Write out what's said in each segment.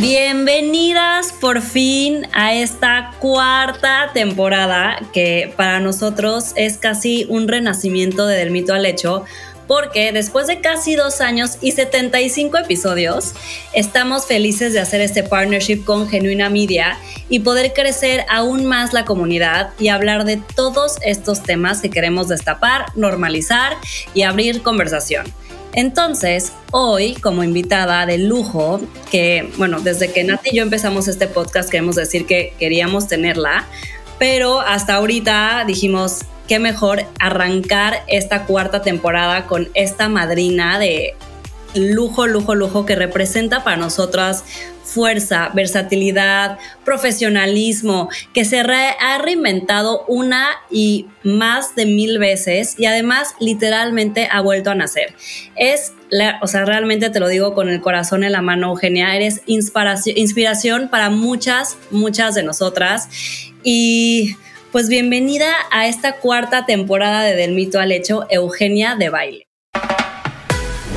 Bienvenidas por fin a esta cuarta temporada que para nosotros es casi un renacimiento de Del Mito al Hecho porque después de casi dos años y 75 episodios, estamos felices de hacer este partnership con Genuina Media y poder crecer aún más la comunidad y hablar de todos estos temas que queremos destapar, normalizar y abrir conversación. Entonces, hoy como invitada de lujo, que bueno, desde que Nati y yo empezamos este podcast queremos decir que queríamos tenerla, pero hasta ahorita dijimos, qué mejor arrancar esta cuarta temporada con esta madrina de lujo, lujo, lujo que representa para nosotras fuerza, versatilidad, profesionalismo, que se ha reinventado una y más de mil veces y además literalmente ha vuelto a nacer. Es, o sea, realmente te lo digo con el corazón en la mano, Eugenia, eres inspiración, inspiración para muchas, muchas de nosotras y pues bienvenida a esta cuarta temporada de Del Mito al Hecho, Eugenia de Baile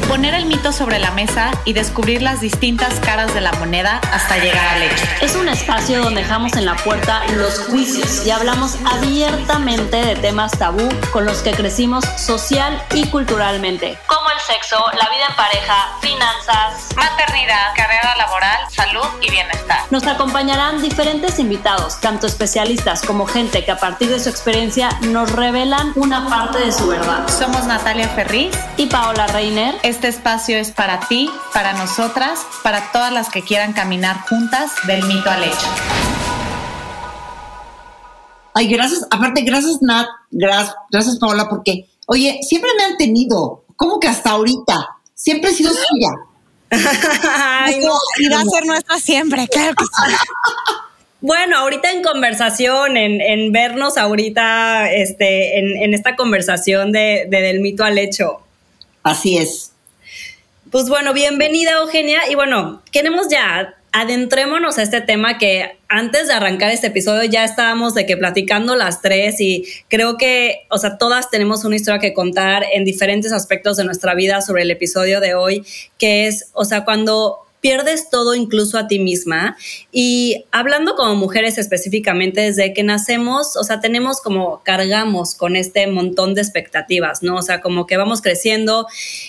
poner el mito sobre la mesa y descubrir las distintas caras de la moneda hasta llegar al hecho. Es un espacio donde dejamos en la puerta los juicios y hablamos abiertamente de temas tabú con los que crecimos social y culturalmente, como el sexo, la vida en pareja, finanzas, maternidad, carrera laboral, salud y bienestar. Nos acompañarán diferentes invitados, tanto especialistas como gente que a partir de su experiencia nos revelan una parte de su verdad. Somos Natalia Ferriz y Paola Reiner. Este espacio es para ti, para nosotras, para todas las que quieran caminar juntas del mito al hecho. Ay, gracias, aparte, gracias Nat, gracias, gracias Paola, porque, oye, siempre me han tenido, ¿cómo que hasta ahorita? Siempre he sido suya. y va a ser nuestra siempre, claro que sí. Bueno, ahorita en conversación, en, vernos ahorita este, en, esta conversación de, de, del mito al hecho. Así es. Pues bueno, bienvenida Eugenia y bueno, queremos ya adentrémonos a este tema que antes de arrancar este episodio ya estábamos de que platicando las tres y creo que, o sea, todas tenemos una historia que contar en diferentes aspectos de nuestra vida sobre el episodio de hoy, que es, o sea, cuando pierdes todo incluso a ti misma y hablando como mujeres específicamente desde que nacemos, o sea, tenemos como cargamos con este montón de expectativas, ¿no? O sea, como que vamos creciendo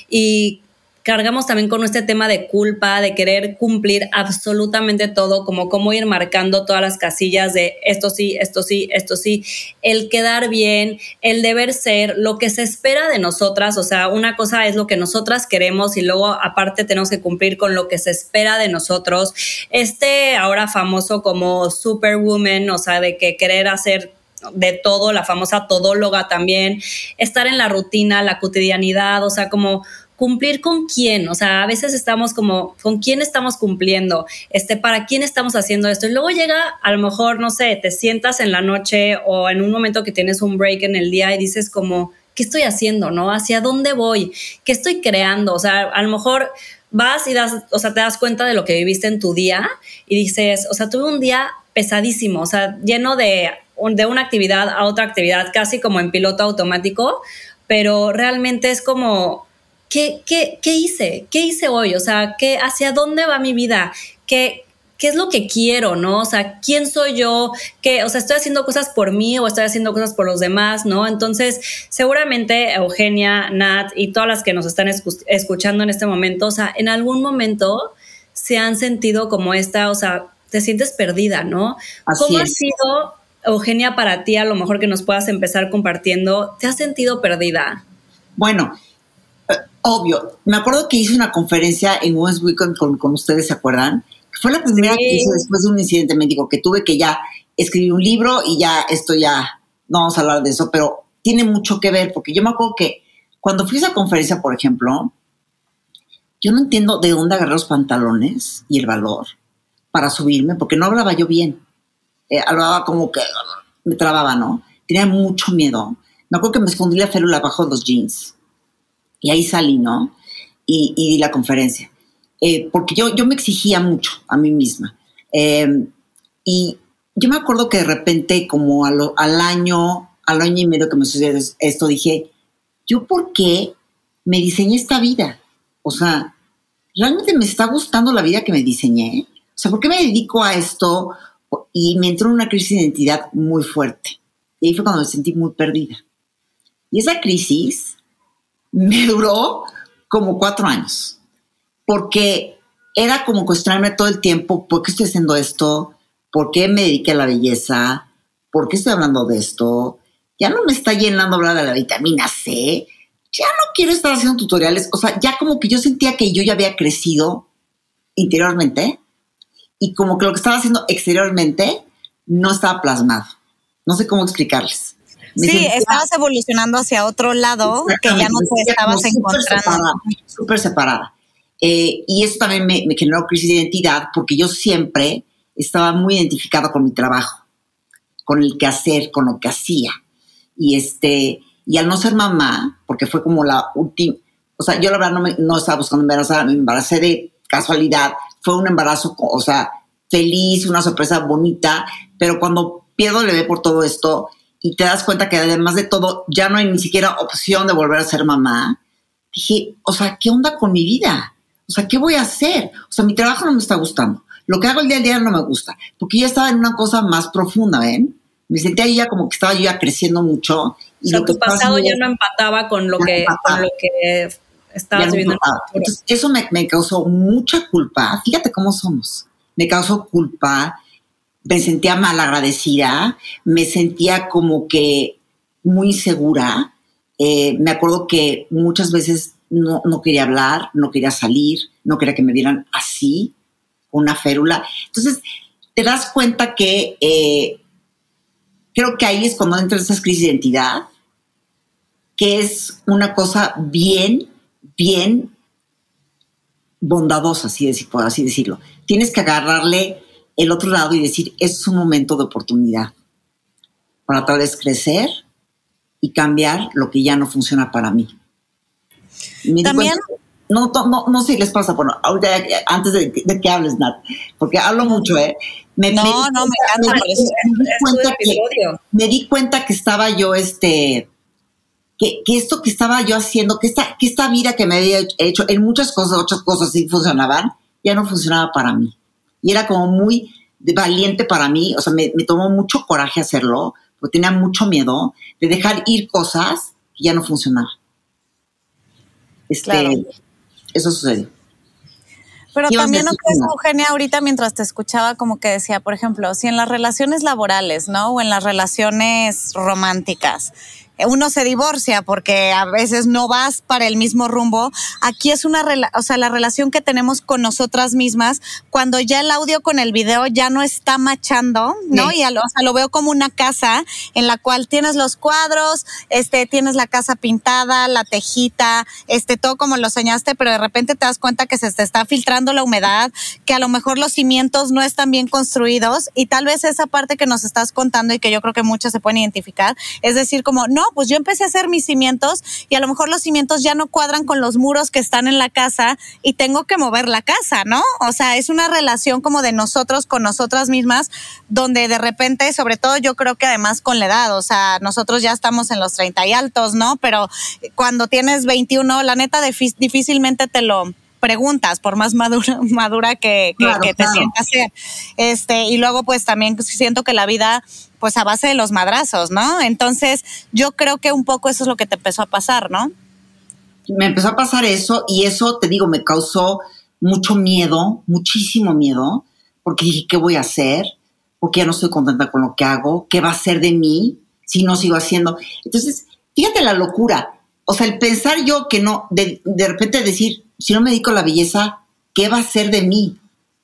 y cargamos también con este tema de culpa, de querer cumplir absolutamente todo, como cómo ir marcando todas las casillas de esto sí, esto sí, esto sí, el quedar bien, el deber ser, lo que se espera de nosotras, o sea, una cosa es lo que nosotras queremos y luego aparte tenemos que cumplir con lo que se espera de nosotros. Este ahora famoso como superwoman, o sea, de que querer hacer de todo, la famosa todóloga también, estar en la rutina, la cotidianidad, o sea, como cumplir con quién, o sea, a veces estamos como, ¿con quién estamos cumpliendo? Este, ¿para quién estamos haciendo esto? Y luego llega, a lo mejor, no sé, te sientas en la noche o en un momento que tienes un break en el día y dices como, ¿qué estoy haciendo? ¿No? ¿Hacia dónde voy? ¿Qué estoy creando? O sea, a lo mejor vas y das, o sea, te das cuenta de lo que viviste en tu día y dices, o sea, tuve un día pesadísimo, o sea, lleno de, de una actividad a otra actividad, casi como en piloto automático, pero realmente es como, ¿qué, qué, qué hice? ¿Qué hice hoy? O sea, ¿qué, ¿hacia dónde va mi vida? ¿Qué, ¿Qué es lo que quiero, no? O sea, ¿quién soy yo? ¿Qué, o sea, estoy haciendo cosas por mí o estoy haciendo cosas por los demás, ¿no? Entonces, seguramente Eugenia, Nat y todas las que nos están escuchando en este momento, o sea, en algún momento se han sentido como esta, o sea, te sientes perdida, ¿no? ¿Cómo ha sido, Eugenia, para ti, a lo mejor que nos puedas empezar compartiendo, ¿te has sentido perdida? Bueno, obvio. Me acuerdo que hice una conferencia en West Weekend con, ustedes, ¿se acuerdan? Fue la primera que hice después de un incidente médico que tuve que ya escribí un libro y ya esto ya, no vamos a hablar de eso, pero tiene mucho que ver porque yo me acuerdo que cuando fui a esa conferencia, por ejemplo, yo no entiendo de dónde agarré los pantalones y el valor para subirme porque no hablaba yo bien. Eh, hablaba como que me trababa, ¿no? Tenía mucho miedo. Me acuerdo que me escondí la férula bajo los jeans y ahí salí, ¿no? Y, di la conferencia. Eh, porque yo, yo me exigía mucho a mí misma. Em, y yo me acuerdo que de repente, como al año, al año y medio que me sucedió esto, dije, ¿yo por qué me diseñé esta vida? O sea, ¿realmente me está gustando la vida que me diseñé? O sea, ¿por qué me dedico a esto? Y me entró una crisis de identidad muy fuerte. Y ahí fue cuando me sentí muy perdida. Y esa crisis me duró como cuatro años, porque era como cuestionarme todo el tiempo, ¿por qué estoy haciendo esto? ¿Por qué me dediqué a la belleza? ¿Por qué estoy hablando de esto? Ya no me está llenando hablar de la vitamina C. Ya no quiero estar haciendo tutoriales. O sea, ya como que yo sentía que yo ya había crecido interiormente y como que lo que estaba haciendo exteriormente no estaba plasmado. No sé cómo explicarles. Sí, estabas evolucionando hacia otro lado que ya no te estabas encontrando. Súper separada. Eh, y eso también me, me, generó crisis de identidad porque yo siempre estaba muy identificada con mi trabajo, con el que hacer, con lo que hacía. Y este, y al no ser mamá, porque fue como la última, o sea, yo la verdad no, me, no estaba buscando embarazar, me embaracé de casualidad, fue un embarazo, o sea, feliz, una sorpresa bonita, pero cuando pierdo le ve por todo esto y te das cuenta que además de todo ya no hay ni siquiera opción de volver a ser mamá, dije, o sea, ¿qué onda con mi vida? O sea, ¿qué voy a hacer? O sea, mi trabajo no me está gustando. Lo que hago el día a día no me gusta, porque ya estaba en una cosa más profunda, ¿ven? Me sentía ya como que estaba yo ya creciendo mucho. Y o sea, tu pasado ya no empataba con lo, que, con lo que estabas viviendo. Entonces, eso me, me causó mucha culpa. Fíjate cómo somos. Me causó culpa, me sentía mal agradecida, me sentía como que muy segura. Eh, me acuerdo que muchas veces no, no, quería hablar, no quería salir, no quería que me vieran así, una férula. Entonces, te das cuenta que eh, creo que ahí es cuando entra esa crisis de identidad, que es una cosa bien, bien bondadosa, así, decir, así decirlo. Tienes que agarrarle el otro lado y decir, es un momento de oportunidad para tal vez crecer y cambiar lo que ya no funciona para mí. También... no, no, no sé qué les pasa, bueno, antes de, que hables, Nat, porque hablo mucho, ¿eh? Me, no, no, me encanta. Me, di cuenta que, me di cuenta que estaba yo, este, que, que, esto que estaba yo haciendo, que esta, que esta vida que me había hecho en muchas cosas, otras cosas sí funcionaban, ya no funcionaba para mí. Y era como muy valiente para mí, o sea, me, me tomó mucho coraje hacerlo, porque tenía mucho miedo de dejar ir cosas que ya no funcionaban. Este, Eso sucedió. Pero también no crees, Eugenia, ahorita mientras te escuchaba, como que decía, por ejemplo, si en las relaciones laborales, ¿no? O en las relaciones románticas, uno se divorcia porque a veces no vas para el mismo rumbo. Aquí es una, o sea, la relación que tenemos con nosotras mismas, cuando ya el audio con el video ya no está machando, ¿no? Y lo, o sea, lo veo como una casa en la cual tienes los cuadros, este, tienes la casa pintada, la tejita, este, todo como lo soñaste, pero de repente te das cuenta que se te está filtrando la humedad, que a lo mejor los cimientos no están bien construidos y tal vez esa parte que nos estás contando y que yo creo que muchas se pueden identificar, es decir, como, no, pues yo empecé a hacer mis cimientos y a lo mejor los cimientos ya no cuadran con los muros que están en la casa y tengo que mover la casa, ¿no? O sea, es una relación como de nosotros con nosotras mismas, donde de repente, sobre todo yo creo que además con la edad, o sea, nosotros ya estamos en los 30 y altos, ¿no? Pero cuando tienes 21, la neta difícilmente te lo preguntas, por más madura, madura que, te sientas ser. Este, y luego, pues también siento que la vida pues a base de los madrazos, ¿no? Entonces, yo creo que un poco eso es lo que te empezó a pasar, ¿no? Me empezó a pasar eso y eso, te digo, me causó mucho miedo, muchísimo miedo, porque dije, ¿qué voy a hacer? Porque ya no estoy contenta con lo que hago, ¿qué va a ser de mí si no sigo haciendo? Entonces, fíjate la locura. O sea, el pensar yo que no, de, de repente decir, si no me dedico a la belleza, ¿qué va a ser de mí?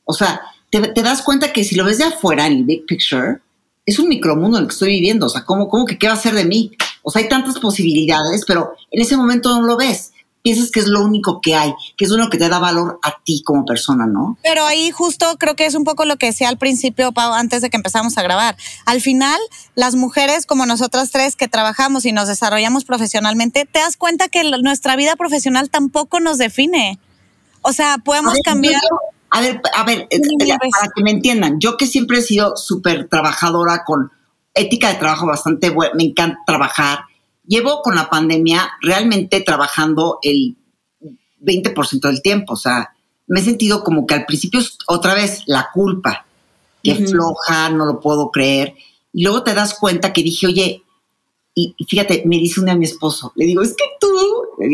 O sea, te, te das cuenta que si lo ves de afuera en el big picture, es un micromundo en el que estoy viviendo. O sea, ¿cómo, cómo que qué va a ser de mí? O sea, hay tantas posibilidades, pero en ese momento no lo ves. Piensas que es lo único que hay, que es lo que te da valor a ti como persona, ¿no? Pero ahí justo creo que es un poco lo que decía al principio, Pau, antes de que empezamos a grabar. Al final, las mujeres como nosotras tres que trabajamos y nos desarrollamos profesionalmente, te das cuenta que nuestra vida profesional tampoco nos define. O sea, podemos cambiar. A ver, a ver, eh, para que me entiendan, yo que siempre he sido súper trabajadora con ética de trabajo bastante buena, me encanta trabajar. Llevo con la pandemia realmente trabajando el 20% del tiempo, o sea, me he sentido como que al principio otra vez la culpa, que floja, no lo puedo creer. Y luego te das cuenta que dije, oye, y, fíjate, me dice una a mi esposo, le digo, es que tú,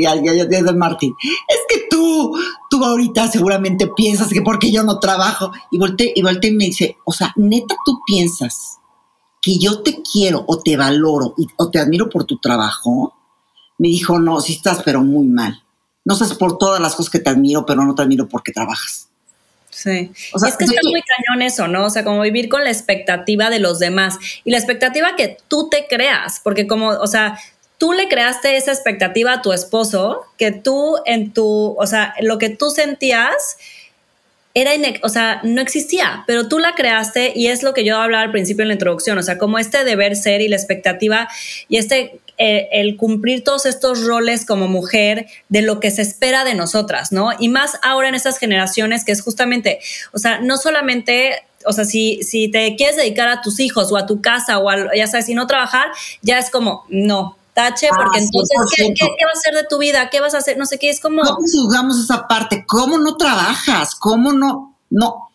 ya, ya, ya, de Martín, es que tú, tú ahorita seguramente piensas que porque yo no trabajo. Y volteé, y volteé y me dice, o sea, neta, tú piensas que yo te quiero o te valoro o te admiro por tu trabajo. Me dijo, no, si estás, pero muy mal. No sabes por todas las cosas que te admiro, pero no te admiro porque trabajas. Sí. O sea, es que está muy cañón eso, ¿no? O sea, como vivir con la expectativa de los demás y la expectativa que tú te creas, porque como, o sea, tú le creaste esa expectativa a tu esposo, que tú en tu, o sea, lo que tú sentías era, o sea, no existía, pero tú la creaste y es lo que yo hablaba al principio en la introducción, o sea, como este deber ser y la expectativa y este eh, el cumplir todos estos roles como mujer de lo que se espera de nosotras, ¿no? Y más ahora en estas generaciones que es justamente, o sea, no solamente o sea, si, si te quieres dedicar a tus hijos o a tu casa o a, ya sabes, si no trabajar, ya es como, no, tache, ah, porque entonces, ¿qué, ¿qué, va a ser de tu vida? ¿Qué vas a hacer? No sé qué, es como... No juzgamos esa parte, ¿cómo no trabajas? ¿Cómo no? No,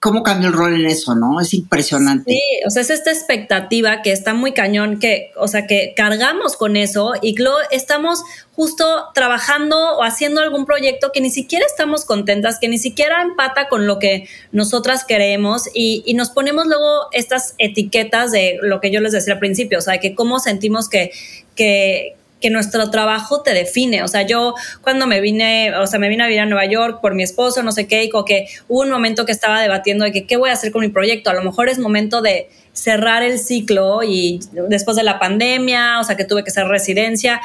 cómo cambió el rol en eso, ¿no? Es impresionante. Sí, o sea, es esta expectativa que está muy cañón, que, o sea, que cargamos con eso y luego estamos justo trabajando o haciendo algún proyecto que ni siquiera estamos contentas, que ni siquiera empata con lo que nosotras queremos y, y nos ponemos luego estas etiquetas de lo que yo les decía al principio, o sea, que cómo sentimos que, que, que nuestro trabajo te define. O sea, yo cuando me vine, o sea, me vine a vivir a Nueva York por mi esposo, no sé qué, y como que hubo un momento que estaba debatiendo de que qué voy a hacer con mi proyecto. A lo mejor es momento de cerrar el ciclo y después de la pandemia, o sea, que tuve que hacer residencia,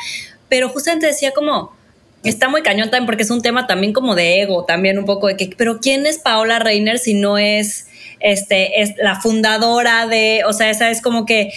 pero justamente decía como, está muy cañón también porque es un tema también como de ego, también un poco de que, pero ¿quién es Paola Reiner si no es, este, es la fundadora de, o sea, esa es como que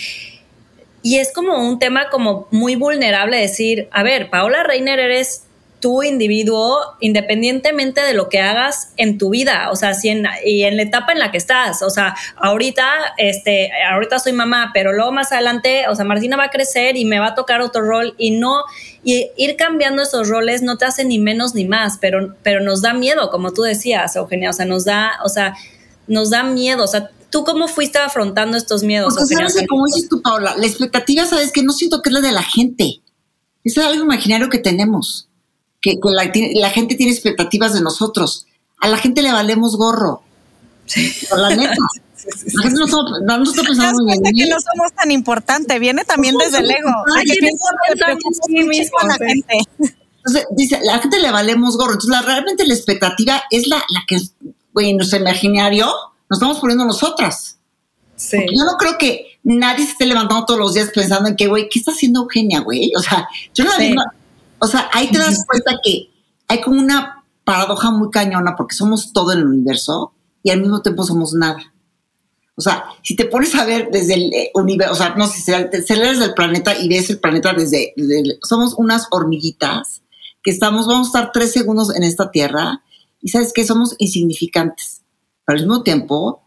y es como un tema como muy vulnerable decir, a ver, Paola Reiner eres tu individuo independientemente de lo que hagas en tu vida, o sea, si en, y en la etapa en la que estás, o sea, ahorita, este, ahorita soy mamá, pero luego más adelante, o sea, Martina va a crecer y me va a tocar otro rol y no, y ir cambiando esos roles no te hace ni menos ni más, pero, pero nos da miedo, como tú decías, Eugenia, o sea, nos da, o sea, nos da miedo, o sea, ¿Tú cómo fuiste afrontando estos miedos? Porque sabes como dices tú, Paula, la expectativa, sabes que no siento que es la de la gente. Es algo imaginario que tenemos. Que, la, gente tiene expectativas de nosotros. A la gente le valemos gorro. Sí. Por la neta. La gente no, somos, no, no está pensando que no somos tan importante, viene también desde el ego. la gente. Entonces, dice, la gente le valemos gorro. Entonces, la, realmente la expectativa es la, la que, güey, nuestro imaginario nos estamos poniendo nosotras. Sí. yo no creo que nadie se esté levantando todos los días pensando en que, güey, ¿qué está haciendo Eugenia, güey? O sea, yo no la O sea, ahí te das cuenta que hay como una paradoja muy cañona porque somos todo el universo y al mismo tiempo somos nada. O sea, si te pones a ver desde el eh, universo, o sea, no sé, si se desde el planeta y ves el planeta desde, desde, somos unas hormiguitas que estamos, vamos a estar tres segundos en esta tierra y sabes que somos insignificantes al mismo tiempo,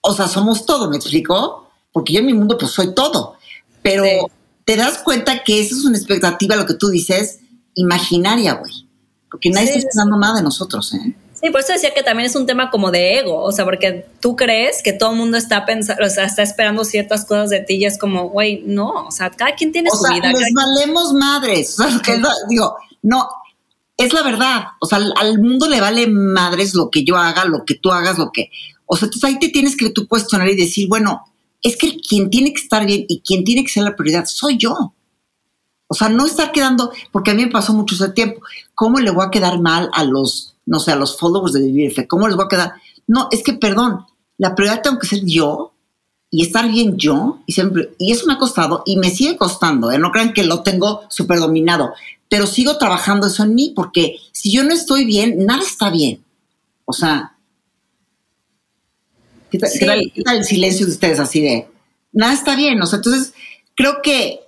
o sea, somos todo, ¿me explico? Porque yo en mi mundo pues soy todo, pero te das cuenta que esa es una expectativa, lo que tú dices, imaginaria, güey, porque nadie está esperando nada de nosotros, ¿eh? Sí, por eso decía que también es un tema como de ego, o sea, porque tú crees que todo el mundo está pensando, o sea, está esperando ciertas cosas de ti y es como, güey, no, o sea, cada quien tiene su vida. Les valemos madres, o sea, que digo, no, es la verdad. O sea, al, mundo le vale madres lo que yo haga, lo que tú hagas, lo que. O sea, entonces ahí te tienes que tú cuestionar y decir, bueno, es que quien tiene que estar bien y quien tiene que ser la prioridad soy yo. O sea, no estar quedando, porque a mí me pasó mucho ese tiempo. ¿Cómo le voy a quedar mal a los, no sé, a los followers de Vivir ¿Cómo les voy a quedar? No, es que, perdón, la prioridad tengo que ser yo y estar bien yo. Y, siempre, y eso me ha costado y me sigue costando. ¿eh? No crean que lo tengo súper dominado pero sigo trabajando eso en mí porque si yo no estoy bien, nada está bien. O sea, ¿qué tal, el silencio de ustedes así de, nada está bien? O sea, entonces creo que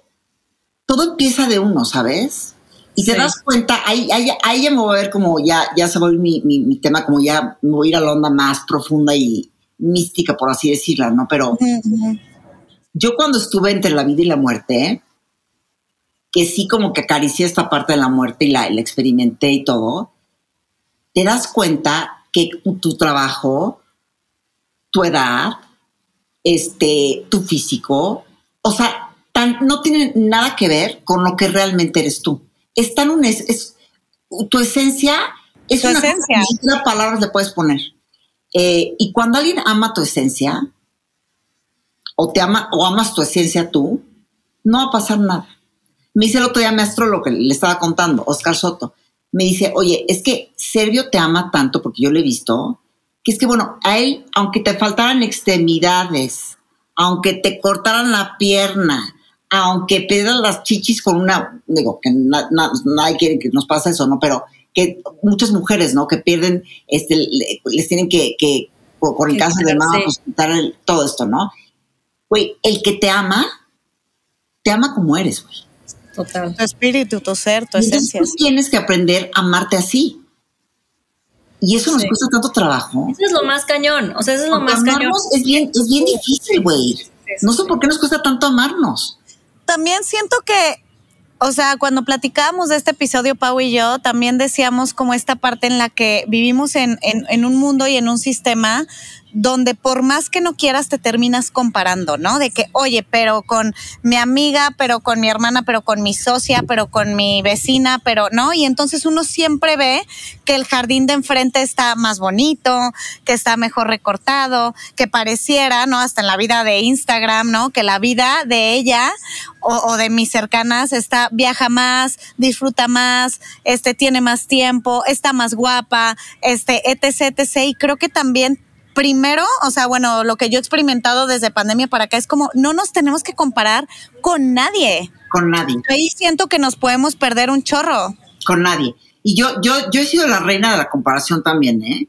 todo empieza de uno, ¿sabes? Y te das cuenta, ahí, ahí, ahí, ya me voy a ver como ya, ya se va a mi, mi, tema, como ya me voy a ir a la onda más profunda y mística, por así decirla, ¿no? Pero yo cuando estuve entre la vida y la muerte, que sí como que acaricié esta parte de la muerte y la, experimenté y todo, te das cuenta que tu trabajo, tu edad, este, tu físico, o sea, no tiene nada que ver con lo que realmente eres tú. Es tan un, es, tu esencia es una esencia. Cosa, palabras le puedes poner. Eh, y cuando alguien ama tu esencia, o te ama, o amas tu esencia tú, no va a pasar nada. Me dice el otro día mi astrólogo que le estaba contando, Oscar Soto, me dice, oye, es que Servio te ama tanto, porque yo lo he visto, que es que, bueno, a él, aunque te faltaran extremidades, aunque te cortaran la pierna, aunque pierdas las chichis con una, digo, que nadie quiere que nos pase eso, ¿no? Pero que muchas mujeres, ¿no? Que pierden, este, les tienen que, que con el cáncer de mama, pues, todo esto, ¿no? Güey, el que te ama, te ama como eres, güey. Total. Tu espíritu, tu ser, tu esencia. Tú tienes que aprender a amarte así. Y eso nos cuesta tanto trabajo. Eso es lo más cañón. O sea, eso es lo más cañón. Es bien, es bien difícil, güey. No sé por qué nos cuesta tanto amarnos. También siento que o sea, cuando platicábamos de este episodio, Pau y yo, también decíamos como esta parte en la que vivimos en, en, en, un mundo y en un sistema donde por más que no quieras te terminas comparando, ¿no? De que, oye, pero con mi amiga, pero con mi hermana, pero con mi socia, pero con mi vecina, pero no. Y entonces uno siempre ve que el jardín de enfrente está más bonito, que está mejor recortado, que pareciera, ¿no? Hasta en la vida de Instagram, ¿no? Que la vida de ella o, o de mis cercanas está, viaja más, disfruta más, este, tiene más tiempo, está más guapa, este, etc, etc. Y creo que también primero, o sea, bueno, lo que yo he experimentado desde pandemia para acá es como no nos tenemos que comparar con nadie. Con nadie. Ahí siento que nos podemos perder un chorro. Con nadie. Y yo, yo, yo he sido la reina de la comparación también, ¿eh?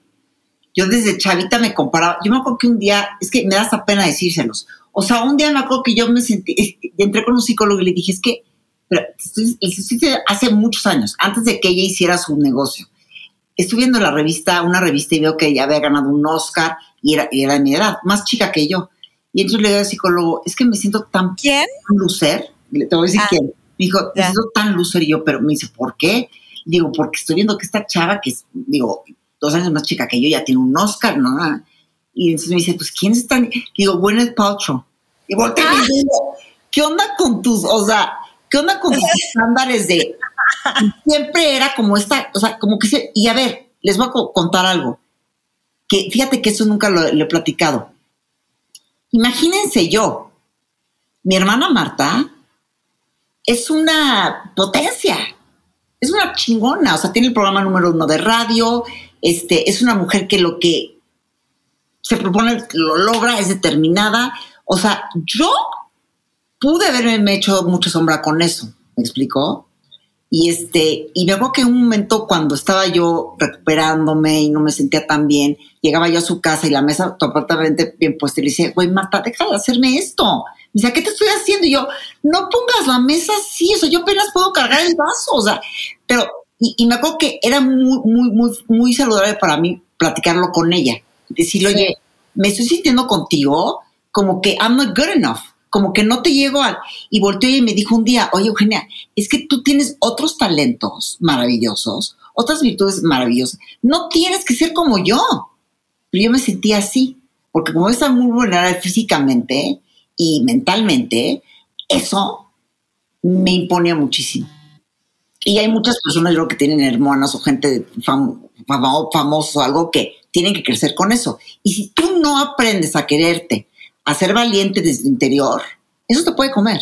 Yo desde chavita me comparaba. Yo me acuerdo que un día, es que me da hasta pena decírselos. O sea, un día me acuerdo que yo me sentí, entré con un psicólogo y le dije, es que, pero hace muchos años, antes de que ella hiciera su negocio estuve viendo la revista, una revista y veo que ella había ganado un Oscar y era, era de mi edad, más chica que yo. Y entonces le digo al psicólogo, es que me siento tan, ¿Quién? lucer. Le te voy a decir ah. quién. Me dijo, me siento tan lucer y yo, pero me dice, ¿por qué? Digo, porque estoy viendo que esta chava, que es, digo, dos años más chica que yo, ya tiene un Oscar, ¿no? Y entonces me dice, pues, ¿quién es tan? Digo, Gwyneth Paltrow. Y volteé y digo, ¿qué onda con tus, o sea, qué onda con tus estándares de siempre era como esta, o sea, como que se, y a ver, les voy a contar algo, que fíjate que eso nunca lo, he platicado. Imagínense yo, mi hermana Marta es una potencia, es una chingona, o sea, tiene el programa número uno de radio, este, es una mujer que lo que se propone lo logra, es determinada, o sea, yo pude haberme hecho mucha sombra con eso, ¿me explicó? Y este, y me acuerdo que en un momento cuando estaba yo recuperándome y no me sentía tan bien, llegaba yo a su casa y la mesa totalmente bien puesta y le decía, güey, Marta, deja de hacerme esto. Me decía, ¿qué te estoy haciendo? Y yo, no pongas la mesa así, eso yo apenas puedo cargar el vaso, o sea, pero, y, me acuerdo que era muy, muy, muy, muy saludable para mí platicarlo con ella. Decirle, oye, me estoy sintiendo contigo como que I'm not good enough como que no te llego al... Y volteó y me dijo un día, oye Eugenia, es que tú tienes otros talentos maravillosos, otras virtudes maravillosas. No tienes que ser como yo. Pero yo me sentía así, porque como estaba muy vulnerable físicamente y mentalmente, eso me imponía muchísimo. Y hay muchas personas, yo creo que tienen hermanas o gente famoso, algo que tienen que crecer con eso. Y si tú no aprendes a quererte, a ser valiente desde el interior, eso te puede comer.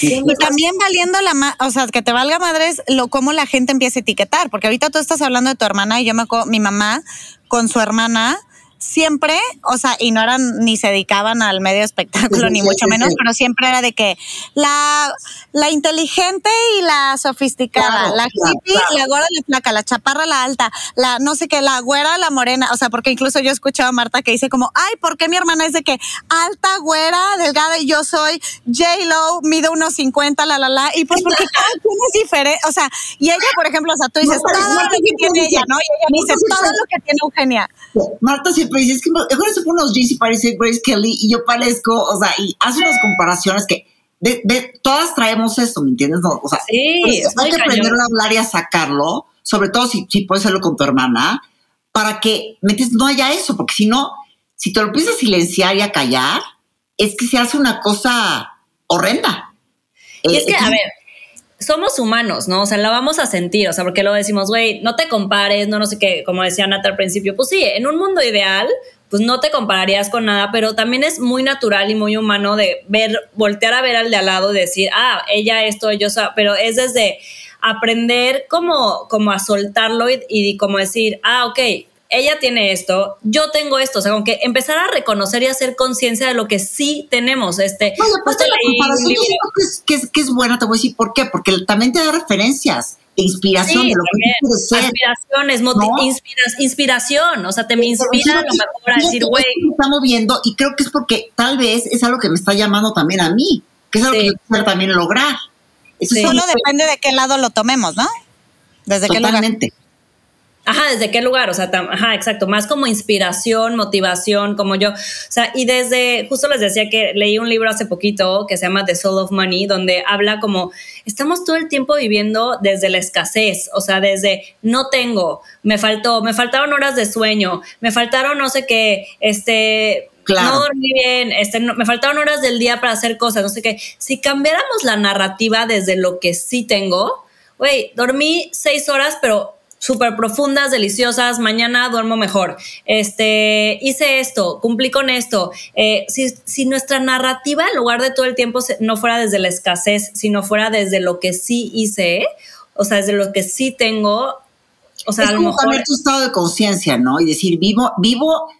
y también valiendo la, o sea, que te valga madres lo cómo la gente empieza a etiquetar, porque ahorita tú estás hablando de tu hermana y yo me acuerdo, mi mamá con su hermana, siempre, o sea, y no eran ni se dedicaban al medio espectáculo, ni mucho menos, pero siempre era de que la, la inteligente y la sofisticada, la hippie, la gorda, la flaca, la chaparra, la alta, la no sé qué, la güera, la morena, o sea, porque incluso yo he escuchado a Marta que dice como, ay, ¿por qué mi hermana es de que alta, güera, delgada y yo soy J-Lo, mido unos 50, la, la, la, y pues porque cada quien es diferente, o sea, y ella, por ejemplo, o sea, tú dices, todo lo que tiene ella, ¿no? Y ella dice, todo lo que tiene Eugenia. Marta siempre dice, es que mejor se pone unos jeans y parece Grace Kelly y yo parezco, o sea, y hace unas comparaciones que de, todas traemos esto, ¿me entiendes? o sea, hay que aprender a hablar y a sacarlo. Sobre todo si, si puedes hacerlo con tu hermana, para que metes, no haya eso, porque si no, si te lo empiezas a silenciar y a callar, es que se hace una cosa horrenda. Y es que, a ver, somos humanos, ¿no? O sea, la vamos a sentir, o sea, porque lo decimos, güey, no te compares, no, no sé qué, como decía Nata al principio, pues sí, en un mundo ideal, pues no te compararías con nada, pero también es muy natural y muy humano de ver, voltear a ver al de al lado y decir, ah, ella esto, yo, pero es desde aprender como, como a soltarlo y, y decir, ah, ok, ella tiene esto, yo tengo esto, o sea, aunque empezar a reconocer y hacer conciencia de lo que sí tenemos. Este, no, aparte la comparación que es, que, es, que es buena, te voy a decir por qué, porque también te da referencias de inspiración de lo que ser. Inspiraciones, ¿no? inspiras, inspiración, o sea, te me inspira a lo mejor a decir, güey. Me está moviendo y creo que es porque tal vez es algo que me está llamando también a mí, que es algo que yo quiero también lograr. Eso Solo depende de qué lado lo tomemos, ¿no? Desde Totalmente. Ajá, ¿desde qué lugar? O sea, ajá, exacto, más como inspiración, motivación, como yo. O sea, y desde, justo les decía que leí un libro hace poquito que se llama The Soul of Money, donde habla como, estamos todo el tiempo viviendo desde la escasez, o sea, desde no tengo, me faltó, me faltaron horas de sueño, me faltaron no sé qué, este, no dormí bien, este, me faltaron horas del día para hacer cosas, no sé qué. Si cambiáramos la narrativa desde lo que sí tengo, güey, dormí seis horas, pero súper profundas, deliciosas, mañana duermo mejor, este, hice esto, cumplí con esto. Eh, si, si, nuestra narrativa, en lugar de todo el tiempo, no fuera desde la escasez, sino fuera desde lo que sí hice, o sea, desde lo que sí tengo, o sea, es a lo mejor... tu estado de conciencia, ¿no? Y decir, vivo, vivo,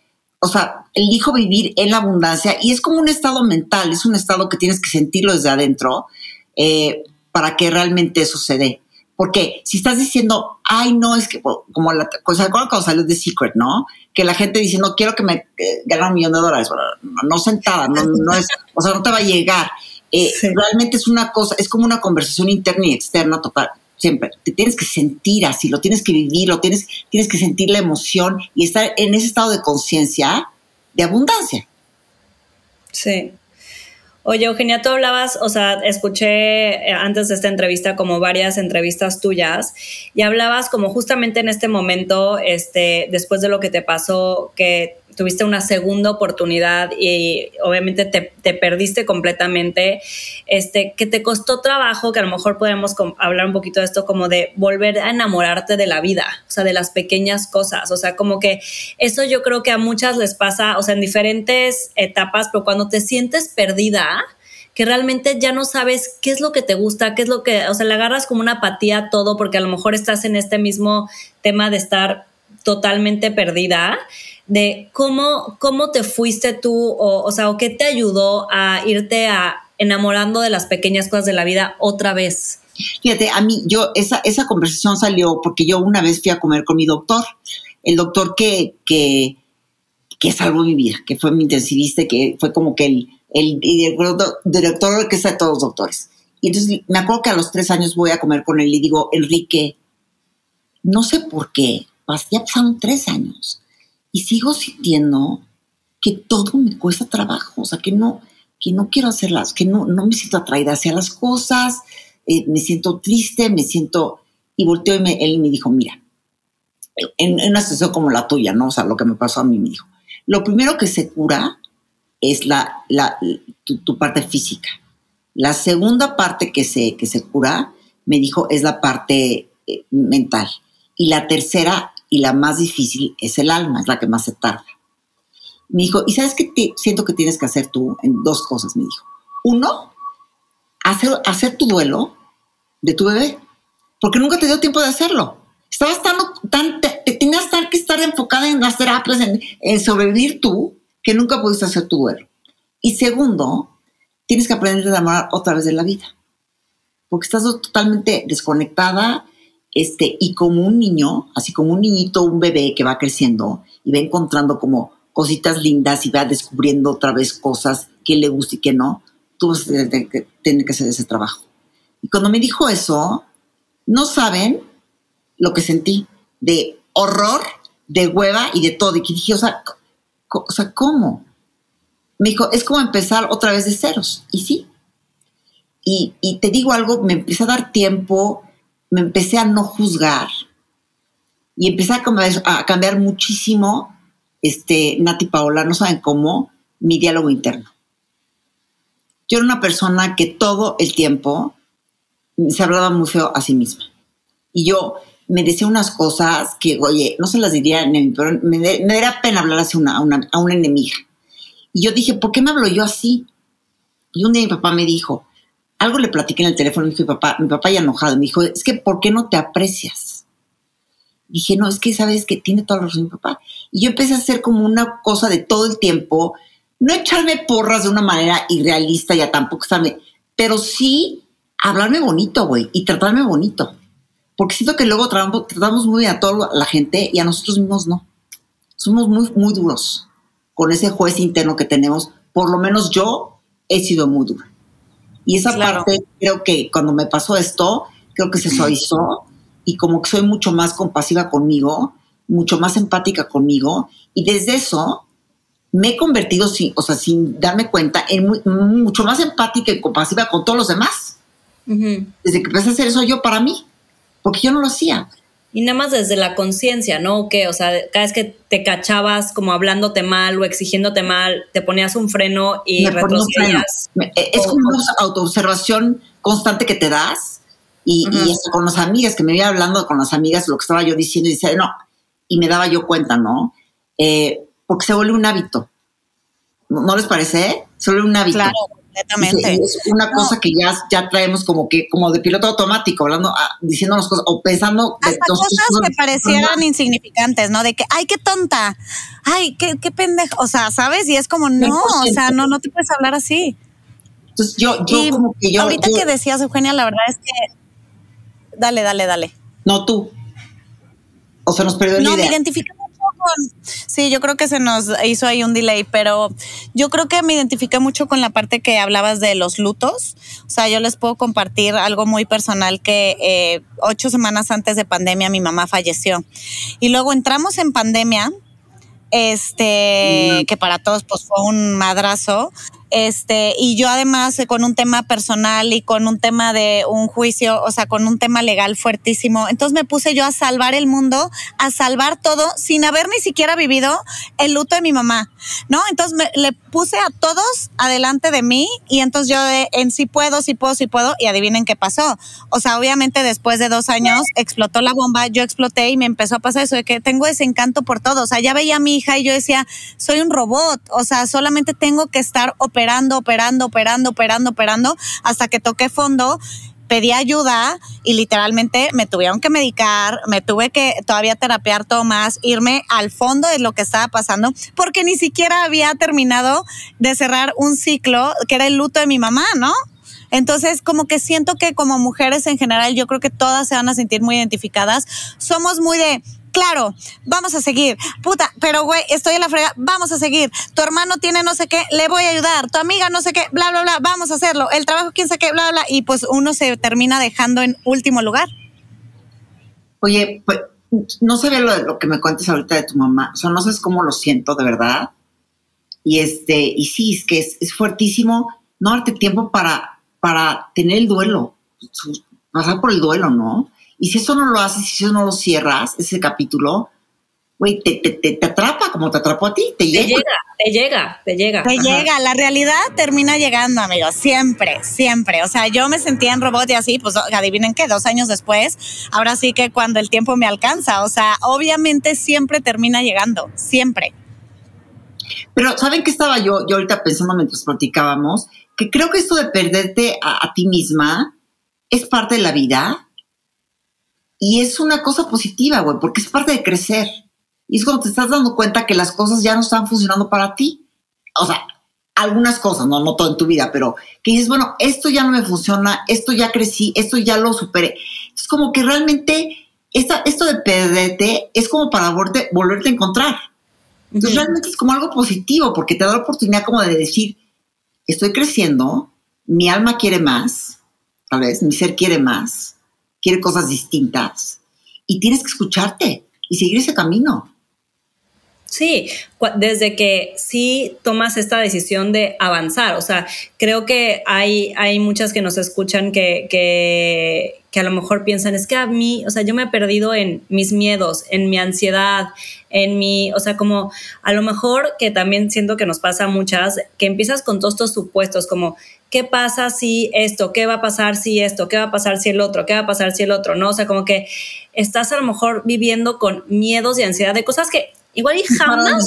o sea, elijo vivir en la abundancia y es como un estado mental, es un estado que tienes que sentirlo desde adentro eh, para que realmente sucede. Porque si estás diciendo, ay, no, es que como la cosa cuando salió de Secret, ¿no? Que la gente dice, no quiero que me eh, gane un millón de dólares, no, sentada, no, no, es, o sea, no te va a llegar. Eh, realmente es una cosa, es como una conversación interna y externa total. Siempre te tienes que sentir así, lo tienes que vivir, lo tienes, tienes que sentir la emoción y estar en ese estado de conciencia de abundancia. Sí. Oye, Eugenia, tú hablabas, o sea, escuché eh, antes de esta entrevista como varias entrevistas tuyas y hablabas como justamente en este momento, este, después de lo que te pasó, que tuviste una segunda oportunidad y obviamente te, perdiste completamente, este, que te costó trabajo, que a lo mejor podemos hablar un poquito de esto, como de volver a enamorarte de la vida, o sea, de las pequeñas cosas, o sea, como que eso yo creo que a muchas les pasa, o sea, en diferentes etapas, pero cuando te sientes perdida, que realmente ya no sabes qué es lo que te gusta, qué es lo que, o sea, le agarras como una apatía a todo porque a lo mejor estás en este mismo tema de estar totalmente perdida de cómo, cómo te fuiste tú, o, o sea, o qué te ayudó a irte a enamorando de las pequeñas cosas de la vida otra vez. Fíjate, a mí, yo, esa, esa conversación salió porque yo una vez fui a comer con mi doctor, el doctor que, que, que salvó mi vida, que fue mi intensivista, que fue como que el, el, director que está de todos los doctores. Y entonces me acuerdo que a los tres años voy a comer con él y digo, Enrique, no sé por qué, ya pasaron tres años y sigo sintiendo que todo me cuesta trabajo, o sea, que no, que no quiero hacerlas, que no, no me siento atraída hacia las cosas, eh, me siento triste, me siento... Y volteó y él me dijo, mira, en, una situación como la tuya, ¿no? O sea, lo que me pasó a mí me dijo, lo primero que se cura es la, la tu, parte física. La segunda parte que se, que se cura, me dijo, es la parte eh, mental. Y la tercera y la más difícil es el alma, es la que más se tarda. Me dijo, ¿y sabes qué siento que tienes que hacer tú? En dos cosas, me dijo. Uno, hacer, hacer tu duelo de tu bebé, porque nunca te dio tiempo de hacerlo. Estabas tan, tan te, tenías que estar enfocada en las terapias, en, en sobrevivir tú, que nunca pudiste hacer tu duelo. Y segundo, tienes que aprender a enamorar otra vez de la vida, porque estás totalmente desconectada este, y como un niño, así como un niñito, un bebé que va creciendo y va encontrando como cositas lindas y va descubriendo otra vez cosas que le gusta y que no, tú vas a que, tener que hacer ese trabajo. Y cuando me dijo eso, no saben lo que sentí de horror, de hueva y de todo. Y que dije, o sea, o sea, ¿cómo? Me dijo, es como empezar otra vez de ceros. Y sí. Y, y te digo algo, me empieza a dar tiempo me empecé a no juzgar Y empecé a cambiar, muchísimo, este, Nati Paola, no saben cómo, mi diálogo interno. Yo era una persona que todo el tiempo se hablaba muy feo a sí misma. Y yo me decía unas cosas que, oye, no se las diría, pero me, me daría pena hablar así una, a, una, a una enemiga. Y yo dije, ¿por qué me hablo yo así? Y un día mi papá me dijo, algo le platiqué en el teléfono y dije, papá, mi papá ya enojado, me dijo, es que ¿por qué no te aprecias? Dije, no, es que sabes que tiene toda la razón mi papá. Y yo empecé a hacer como una cosa de todo el tiempo, no echarme porras de una manera irrealista, ya tampoco estarme, pero sí hablarme bonito, güey, y tratarme bonito. Porque siento que luego tratamos, tratamos muy bien a toda la gente y a nosotros mismos no. Somos muy, muy duros con ese juez interno que tenemos. Por lo menos yo he sido muy dura. Y esa parte creo que cuando me pasó esto, creo que se suavizó y como que soy mucho más compasiva conmigo, mucho más empática conmigo. Y desde eso me he convertido, o sea, sin darme cuenta, en mucho más empática y compasiva con todos los demás. Desde que empecé a hacer eso yo para mí, porque yo no lo hacía. Y nada más desde la conciencia, ¿no? Que, o sea, cada vez que te cachabas como hablándote mal o exigiéndote mal, te ponías un freno y retrocedías. Es como una autoobservación constante que te das y, con las amigas, que me iba hablando con las amigas lo que estaba yo diciendo y dice, no, y me daba yo cuenta, ¿no? Eh, porque se vuelve un hábito. ¿No, les parece? Se vuelve un hábito. Claro es una cosa que ya, ya traemos como que, como de piloto automático, hablando, ah, diciéndonos cosas, o pensando. Hasta cosas que parecieran insignificantes, ¿no? De que, ay, qué tonta, ay, qué, qué pendejo, o sea, ¿sabes? Y es como, no, o sea, no, no te puedes hablar así. Entonces yo, yo como que yo. Ahorita que decías, Eugenia, la verdad es que. Dale, dale, dale. No tú. O sea, nos perdió la no, idea. me identifico Sí, yo creo que se nos hizo ahí un delay, pero yo creo que me identifiqué mucho con la parte que hablabas de los lutos. O sea, yo les puedo compartir algo muy personal que eh, ocho semanas antes de pandemia mi mamá falleció. Y luego entramos en pandemia, este, que para todos pues fue un madrazo. Este, y yo además eh, con un tema personal y con un tema de un juicio, o sea, con un tema legal fuertísimo. Entonces me puse yo a salvar el mundo, a salvar todo sin haber ni siquiera vivido el luto de mi mamá, ¿no? Entonces me, le puse a todos adelante de mí y entonces yo en sí puedo, sí puedo, sí puedo y adivinen qué pasó. O sea, obviamente después de dos años explotó la bomba, yo exploté y me empezó a pasar eso de que tengo ese encanto por todo. O sea, ya veía a mi hija y yo decía, soy un robot, o sea, solamente tengo que estar operando operando, operando, operando, operando, operando, hasta que toqué fondo pedí ayuda y literalmente me tuvieron que medicar, me tuve que todavía terapiar todo más, irme al fondo de lo que estaba pasando, porque ni siquiera había terminado de cerrar un ciclo que era el luto de mi mamá, ¿no? Entonces, como que siento que como mujeres en general, yo creo que todas se van a sentir muy identificadas. Somos muy de, claro, vamos a seguir. Puta, pero güey, estoy en la frega, vamos a seguir. Tu hermano tiene no sé qué, le voy a ayudar. Tu amiga no sé qué, bla, bla, bla, vamos a hacerlo. El trabajo, quién sé qué, bla, bla. Y pues uno se termina dejando en último lugar. Oye, pues no sé lo, lo que me cuentes ahorita de tu mamá. O sea, no sabes cómo lo siento de verdad. Y este, y sí, es que es, fuertísimo no darte tiempo para, para tener el duelo, pasar por el duelo, ¿no? Y si eso no lo haces, si eso no lo cierras, ese capítulo, güey, te, te, te, atrapa como te atrapó a ti, te, llega. Te llega, te llega. Te llega, la realidad termina llegando, amigos, siempre, siempre. O sea, yo me sentía en robot y así, pues adivinen qué, dos años después, ahora sí que cuando el tiempo me alcanza, o sea, obviamente siempre termina llegando, siempre. Pero, ¿saben qué estaba yo, yo ahorita pensando mientras platicábamos? Que creo que esto de perderte a, a ti misma es parte de la vida y es una cosa positiva, güey, porque es parte de crecer. Y es cuando te estás dando cuenta que las cosas ya no están funcionando para ti. O sea, algunas cosas, no, no todo en tu vida, pero que dices, bueno, esto ya no me funciona, esto ya crecí, esto ya lo superé. Es como que realmente esta, esto de perderte es como para volverte, volverte a encontrar. Entonces realmente es como algo positivo porque te da la oportunidad como de decir, estoy creciendo, mi alma quiere más, tal vez, mi ser quiere más, quiere cosas distintas y tienes que escucharte y seguir ese camino. Sí, desde que sí tomas esta decisión de avanzar, o sea, creo que hay, hay muchas que nos escuchan que, que, que, a lo mejor piensan, es que a mí, o sea, yo me he perdido en mis miedos, en mi ansiedad, en mi, o sea, como a lo mejor que también siento que nos pasa a muchas, que empiezas con todos estos supuestos, como, ¿qué pasa si esto? ¿Qué va a pasar si esto? ¿Qué va a pasar si el otro? ¿Qué va a pasar si el otro? No, o sea, como que estás a lo mejor viviendo con miedos y ansiedad de cosas que igual y jamás.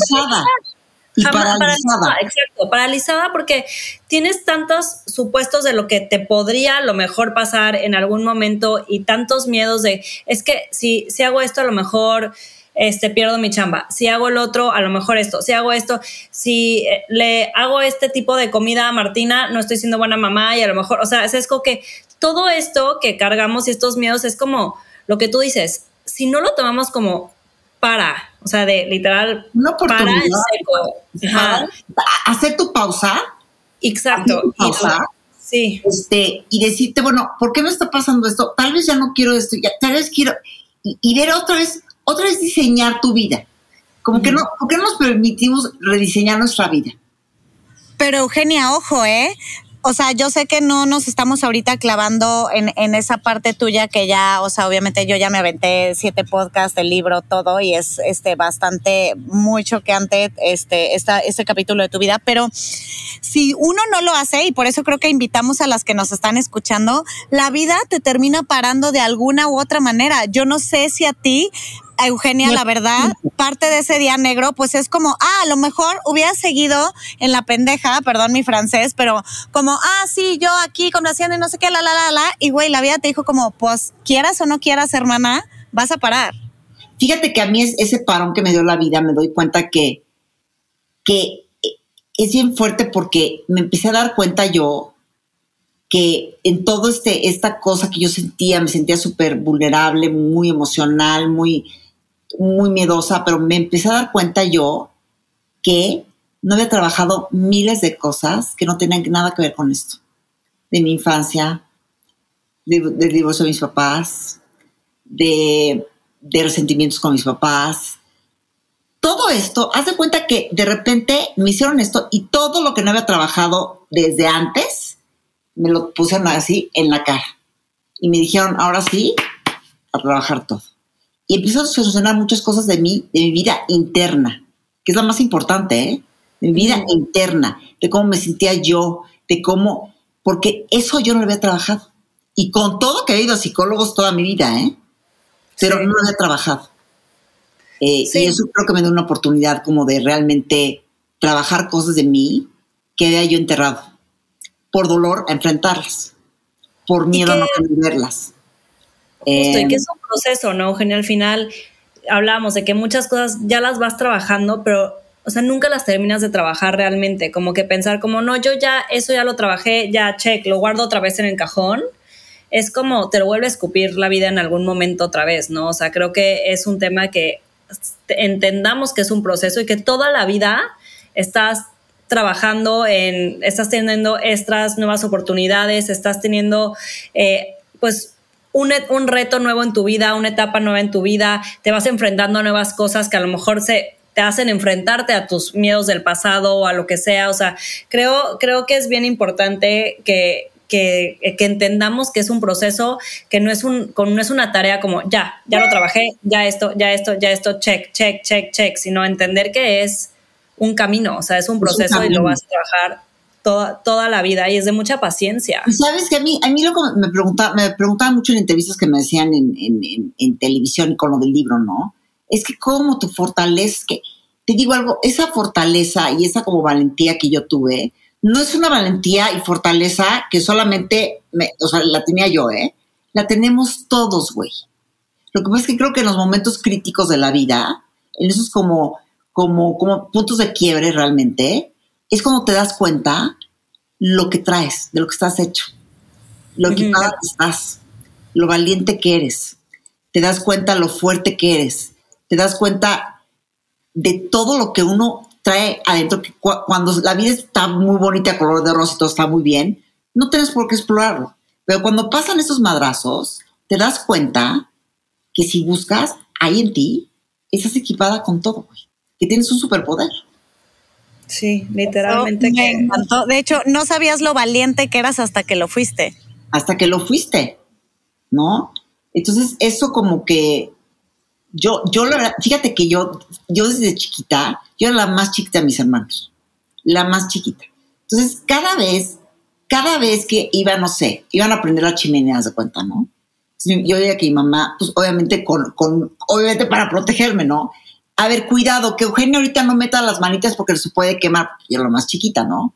Y paralizada. Exacto, paralizada porque tienes tantos supuestos de lo que te podría a lo mejor pasar en algún momento y tantos miedos de, es que si, si hago esto a lo mejor este, pierdo mi chamba, si hago el otro a lo mejor esto, si hago esto, si eh, le hago este tipo de comida a Martina, no estoy siendo buena mamá y a lo mejor, o sea, es como que todo esto que cargamos y estos miedos es como lo que tú dices, si no lo tomamos como para, o sea, de literal, para en seco. Hacer tu pausa. Exacto. pausa. sí. Este, y decirte, bueno, ¿por qué me está pasando esto? Tal vez ya no quiero esto, ya, tal vez quiero. Y, ver otra vez, otra vez diseñar tu vida. Como que no, ¿por qué no nos permitimos rediseñar nuestra vida? Pero Eugenia, ojo, ¿eh? O sea, yo sé que no nos estamos ahorita clavando en, en, esa parte tuya que ya, o sea, obviamente yo ya me aventé siete podcasts, el libro, todo, y es este bastante, muy choqueante este, este capítulo de tu vida, pero si uno no lo hace, y por eso creo que invitamos a las que nos están escuchando, la vida te termina parando de alguna u otra manera. Yo no sé si a ti Eugenia, la verdad, parte de ese día negro, pues es como, ah, a lo mejor hubiera seguido en la pendeja, perdón mi francés, pero como, ah, sí, yo aquí conociendo y no sé qué, la, la, la, la, y güey, la vida te dijo como, pues quieras o no quieras, hermana, vas a parar. Fíjate que a mí es ese parón que me dio la vida, me doy cuenta que, que es bien fuerte porque me empecé a dar cuenta yo que en todo este, esta cosa que yo sentía, me sentía súper vulnerable, muy emocional, muy, muy miedosa, pero me empecé a dar cuenta yo que no había trabajado miles de cosas que no tenían nada que ver con esto. De mi infancia, del divorcio de mis papás, de, de resentimientos con mis papás. Todo esto, haz de cuenta que de repente me hicieron esto y todo lo que no había trabajado desde antes, me lo pusieron así en la cara. Y me dijeron, ahora sí, a trabajar todo y empiezo a solucionar muchas cosas de mí, de mi vida interna, que es la más importante, ¿eh? De mi vida interna, de cómo me sentía yo, de cómo, porque eso yo no lo había trabajado. Y con todo que he ido a psicólogos toda mi vida, ¿eh? Pero no lo había trabajado. Eh, y eso creo que me da una oportunidad como de realmente trabajar cosas de mí que había yo enterrado, por dolor a enfrentarlas, por miedo a no verlas. Justo, y que es un proceso, ¿no, Eugenia? Al final hablamos de que muchas cosas ya las vas trabajando, pero, o sea, nunca las terminas de trabajar realmente. Como que pensar como, no, yo ya, eso ya lo trabajé, ya, check, lo guardo otra vez en el cajón. Es como te lo vuelve a escupir la vida en algún momento otra vez, ¿no? O sea, creo que es un tema que entendamos que es un proceso y que toda la vida estás trabajando en, estás teniendo extras, nuevas oportunidades, estás teniendo, eh, pues, un, reto nuevo en tu vida, una etapa nueva en tu vida, te vas enfrentando a nuevas cosas que a lo mejor se te hacen enfrentarte a tus miedos del pasado o a lo que sea. O sea, creo, creo que es bien importante que, que, entendamos que es un proceso, que no es, un, no es una tarea como ya, ya lo trabajé, ya esto, ya esto, ya esto, check, check, check, check, sino entender que es un camino, o sea, es un proceso y lo vas a trabajar toda, toda la vida y es de mucha paciencia. Sabes que a mí, a mí lo que me preguntaba, me preguntaba mucho en entrevistas que me decían en, en, televisión con lo del libro, ¿no? Es que cómo tu fortaleza, que te digo algo, esa fortaleza y esa como valentía que yo tuve, no es una valentía y fortaleza que solamente, me, o sea, la tenía yo, ¿eh? La tenemos todos, güey. Lo que pasa es que creo que en los momentos críticos de la vida, en esos como, como, como puntos de quiebre realmente, es cuando te das cuenta lo que traes, de lo que estás hecho, lo equipada que estás, lo valiente que eres, te das cuenta lo fuerte que eres, te das cuenta de todo lo que uno trae adentro, que cuando la vida está muy bonita, color de rosa y todo está muy bien, no tienes por qué explorarlo. Pero cuando pasan esos madrazos, te das cuenta que si buscas ahí en ti, estás equipada con todo, güey que tienes un superpoder. Sí, literalmente. me encantó. De hecho, no sabías lo valiente que eras hasta que lo fuiste. Hasta que lo fuiste, ¿no? Entonces, eso como que yo, yo la verdad, fíjate que yo, yo desde chiquita, yo era la más chiquita de mis hermanos, la más chiquita. Entonces, cada vez, cada vez que iba, no sé, iban a aprender las chimeneas de cuenta, ¿no? yo veía que mi mamá, pues obviamente con, con, obviamente para protegerme, ¿no? A ver, cuidado, que Eugenia ahorita no meta las manitas porque se puede quemar, yo era la más chiquita, ¿no?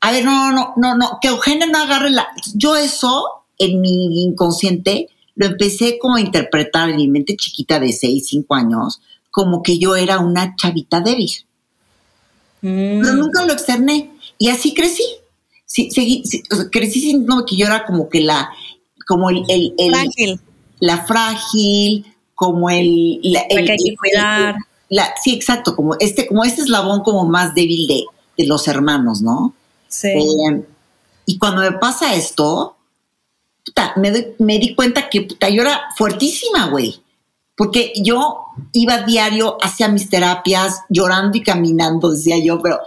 A ver, no, no, no, no, que Eugenia no agarre la... Yo eso, en mi inconsciente, lo empecé como a interpretar en mi mente chiquita de 6, 5 años, como que yo era una chavita débil. Mm. Pero nunca lo externé. Y así crecí. Sí, seguí, crecí sintiendo que yo era como que la, como el, el, frágil. la frágil, como el, la, que hay que cuidar. sí, exacto, como este, como este eslabón como más débil de, de los hermanos, ¿no? Sí. Eh, y cuando me pasa esto, me, di cuenta que yo era fuertísima, güey. Porque yo iba diario hacia mis terapias, llorando y caminando, decía yo, pero,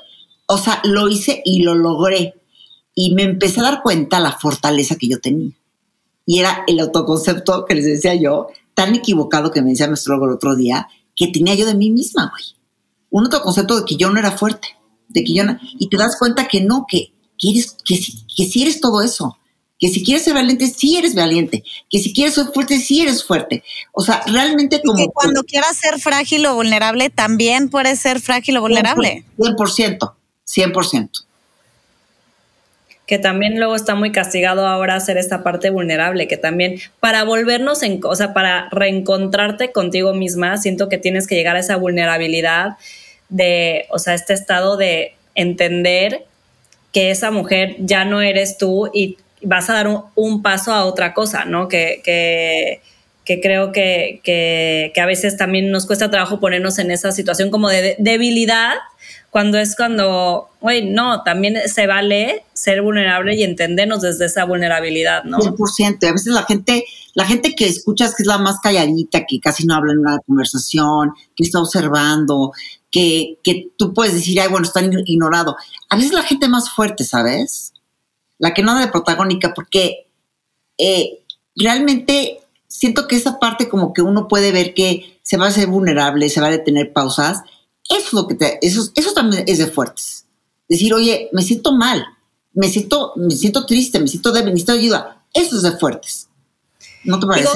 o sea, lo hice y lo logré. Y me empecé a dar cuenta la fortaleza que yo tenía. Y era el autoconcepto que les decía yo, tan equivocado que me decía nuestro el otro día, que tenía yo de mí misma, güey. Un autoconcepto de que yo no era fuerte, de que yo no, y te das cuenta que no, que, que, eres, que, que sí eres todo eso que si quieres ser valiente, sí eres valiente, que si quieres ser fuerte, sí eres fuerte. O sea, realmente como... que cuando quieras ser frágil o vulnerable, también puedes ser frágil o vulnerable. 100%, 100%. Que también luego está muy castigado ahora hacer esta parte vulnerable, que también para volvernos en, o sea, para reencontrarte contigo misma, siento que tienes que llegar a esa vulnerabilidad de, o sea, este estado de entender que esa mujer ya no eres tú y vas a dar un, paso a otra cosa, ¿no? Que, que, creo que, a veces también nos cuesta trabajo ponernos en esa situación como de debilidad, cuando es cuando, oye, no, también se vale ser vulnerable y entendernos desde esa vulnerabilidad, ¿no? 100%. A veces la gente, la gente que escuchas que es la más calladita, que casi no habla en una conversación, que está observando, que, que tú puedes decir, ay, bueno, están ignorado. A veces la gente más fuerte, ¿sabes? la que no de protagónica, porque eh, realmente siento que esa parte como que uno puede ver que se va a ser vulnerable, se va a detener pausas, eso es lo que te, eso, eso también es de fuertes. Decir, oye, me siento mal, me siento, me siento triste, me siento débil, necesito ayuda. Eso es de fuertes. ¿No te parece?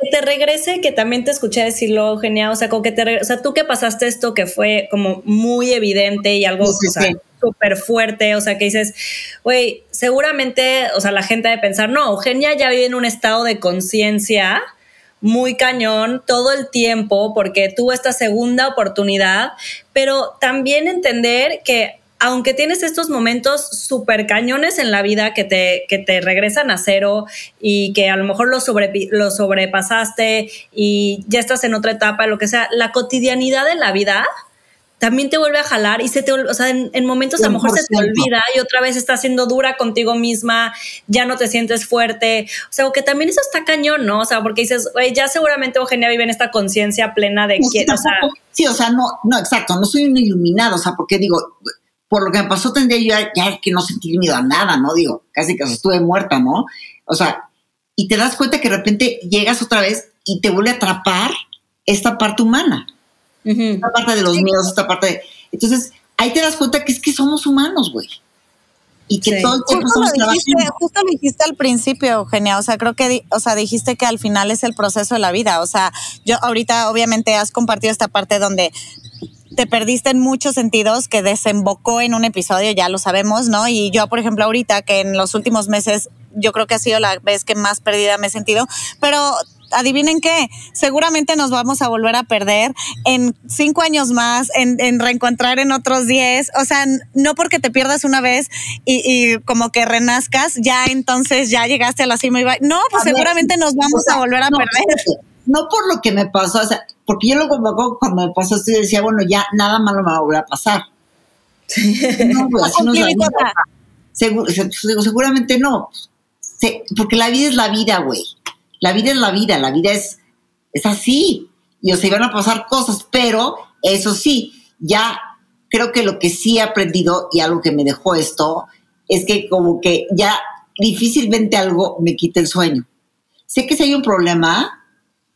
que, te regrese, que también te escuché decirlo, genial, o sea, como que te o sea, tú que pasaste esto que fue como muy evidente y algo, súper fuerte, o sea, que dices, güey, seguramente, o sea, la gente debe pensar, no, Eugenia ya vive en un estado de conciencia muy cañón todo el tiempo porque tuvo esta segunda oportunidad, pero también entender que aunque tienes estos momentos súper cañones en la vida que te, que te regresan a cero y que a lo mejor lo, sobre, lo sobrepasaste y ya estás en otra etapa, lo que sea, la cotidianidad de la vida también te vuelve a jalar y se te, o sea, en, momentos a lo mejor se te olvida y otra vez estás siendo dura contigo misma, ya no te sientes fuerte, o sea, que también eso está cañón, ¿no? O sea, porque dices, güey, ya seguramente Eugenia vive en esta conciencia plena de que, o sea... Sí, o sea, no, no, exacto, no soy un iluminado, o sea, porque digo, por lo que me pasó tendría yo ya, que no sentir miedo a nada, ¿no? Digo, casi que estuve muerta, ¿no? O sea, y te das cuenta que de repente llegas otra vez y te vuelve a atrapar esta parte humana. Esta parte de los miedos, esta parte de... Entonces, ahí te das cuenta que es que somos humanos, güey. Y que todo el tiempo justo lo dijiste, Justo lo dijiste al principio, Eugenia. O sea, creo que, o sea, dijiste que al final es el proceso de la vida. O sea, yo ahorita obviamente has compartido esta parte donde te perdiste en muchos sentidos que desembocó en un episodio, ya lo sabemos, ¿no? Y yo, por ejemplo, ahorita que en los últimos meses yo creo que ha sido la vez que más perdida me he sentido, pero adivinen qué, seguramente nos vamos a volver a perder en cinco años más, en, reencontrar en otros diez. O sea, no porque te pierdas una vez y, como que renazcas, ya entonces ya llegaste a la cima y va. No, pues seguramente nos vamos a volver a perder. No por lo que me pasó, o sea, porque yo luego cuando me pasó así decía, bueno, ya nada malo me va a volver a pasar. No, pues seguramente no. porque la vida es la vida, güey la vida es la vida, la vida es, es así. Y o sea, iban a pasar cosas, pero eso sí, ya creo que lo que sí he aprendido y algo que me dejó esto es que como que ya difícilmente algo me quita el sueño. Sé que si hay un problema,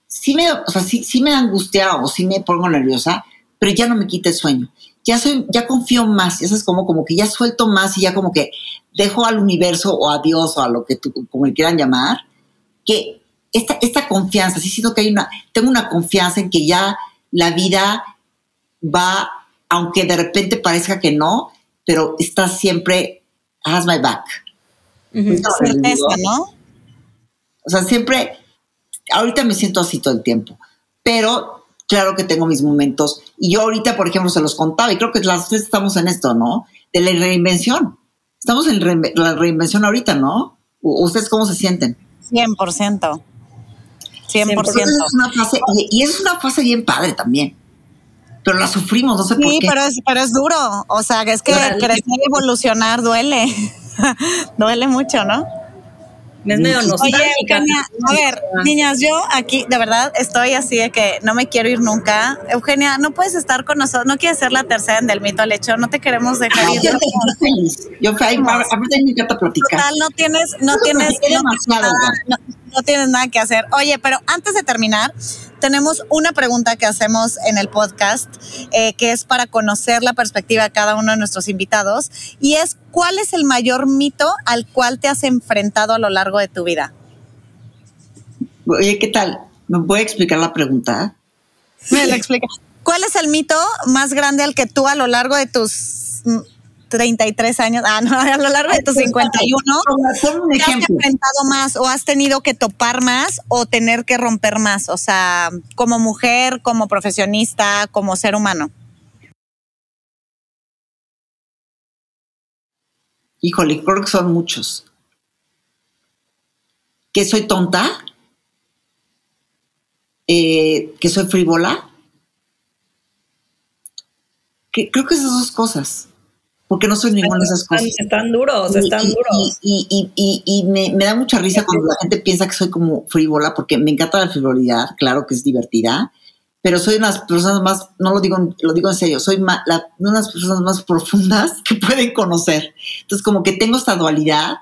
sí me, o sea, sí, sí me angustia o sí me pongo nerviosa, pero ya no me quita el sueño. Ya soy, ya confío más, eso es como, como que ya suelto más y ya como que dejo al universo o a Dios o a lo que tú, como le quieran llamar, que esta, esta confianza, sí siento que hay una, tengo una confianza en que ya la vida va, aunque de repente parezca que no, pero está siempre, has my back. Certeza, ¿no? O sea, siempre, ahorita me siento así todo el tiempo, pero claro que tengo mis momentos. Y yo ahorita, por ejemplo, se los contaba, y creo que las tres estamos en esto, ¿no? De la reinvención. Estamos en la reinvención ahorita, ¿no? ¿Ustedes cómo se sienten? 100%. 100%. Es una fase, y, es una fase bien padre también. Pero la sufrimos, no sé por qué. Sí, pero es, pero es duro. O sea, es que crecer y evolucionar duele. duele mucho, ¿no? Es medio nostálgica. a ver, niñas, yo aquí de verdad estoy así de que no me quiero ir nunca. Eugenia, no puedes estar con nosotros, no quieres ser la tercera en Del Mito al Hecho, no te queremos dejar ir. Yo feliz. Yo feliz. A mí me encanta platicar. Total, no tienes, no tienes, no, no tienes nada que hacer. Oye, pero antes de terminar, tenemos una pregunta que hacemos en el podcast, eh, que es para conocer la perspectiva de cada uno de nuestros invitados, y es, ¿cuál es el mayor mito al cual te has enfrentado a lo largo de tu vida? Oye, ¿qué tal? ¿Me puede explicar la pregunta? Me la explica. ¿Cuál es el mito más grande al que tú a lo largo de tus 33 años, ah, no, a lo largo de tus 51, ¿te has enfrentado más o has tenido que topar más o tener que romper más? O sea, como mujer, como profesionista, como ser humano. Híjole, creo que son muchos. ¿Que soy tonta? Eh, ¿Que soy frívola? creo que esas dos cosas porque no soy ninguna de esas cosas. Están, duros, están duros. Y, me, da mucha risa cuando la gente piensa que soy como frívola, porque me encanta la frivolidad, claro que es divertida, pero soy una de las personas más, no lo digo, lo digo en serio, soy una de las personas más profundas que pueden conocer. Entonces, como que tengo esta dualidad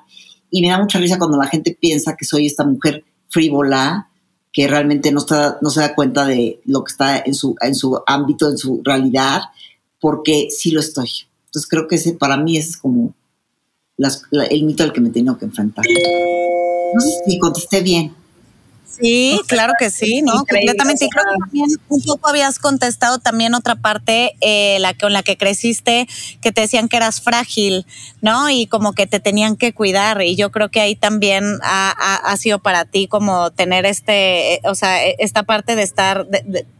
y me da mucha risa cuando la gente piensa que soy esta mujer frívola, que realmente no, está, no se da cuenta de lo que está en su, en su ámbito, en su realidad, porque sí lo estoy. Entonces creo que ese para mí es como el mito al que me he tenido que enfrentar. No sé si contesté bien. Sí, claro que sí, ¿no? Completamente. Y creo que también un poco habías contestado también otra parte, eh, la con la que creciste, que te decían que eras frágil, ¿no? Y como que te tenían que cuidar. Y yo creo que ahí también ha, sido para ti como tener este, eh, o sea, e, esta parte de estar,